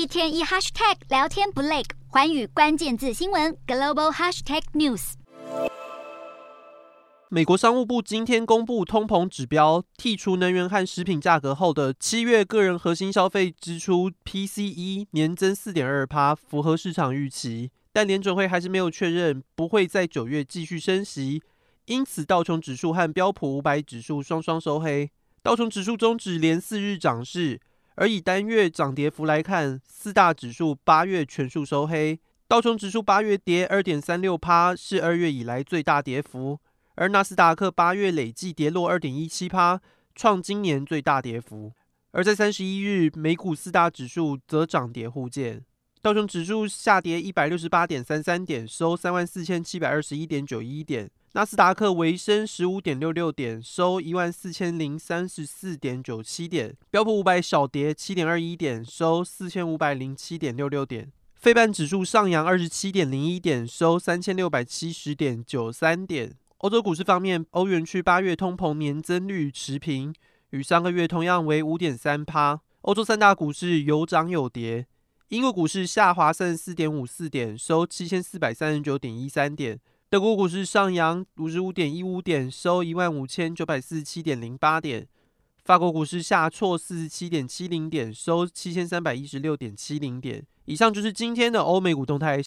一天一 hashtag 聊天不累，环宇关键字新闻 global hashtag news。美国商务部今天公布通膨指标，剔除能源和食品价格后的七月个人核心消费支出 PCE 年增四点二趴，符合市场预期。但联准会还是没有确认不会在九月继续升息，因此道琼指数和标普五百指数双双收黑。道琼指数终止连四日涨势。而以单月涨跌幅来看，四大指数八月全数收黑。道琼指数八月跌二点三六趴，是二月以来最大跌幅；而纳斯达克八月累计跌落二点一七趴，创今年最大跌幅。而在三十一日，美股四大指数则涨跌互见。道琼指数下跌一百六十八点三三点，收三万四千七百二十一点九一点。纳斯达克微升十五点六六点，收一万四千零三十四点九七点。标普五百小跌七点二一点，收四千五百零七点六六点。费半指数上扬二十七点零一点，收三千六百七十点九三点。欧洲股市方面，欧元区八月通膨年增率持平，与上个月同样为五点三趴。欧洲三大股市有涨有跌。英国股市下滑三十四点五四点，收七千四百三十九点一三点。德国股市上扬五十五点一五点，收一万五千九百四十七点零八点。法国股市下挫四十七点七零点，收七千三百一十六点七零点。以上就是今天的欧美股动态，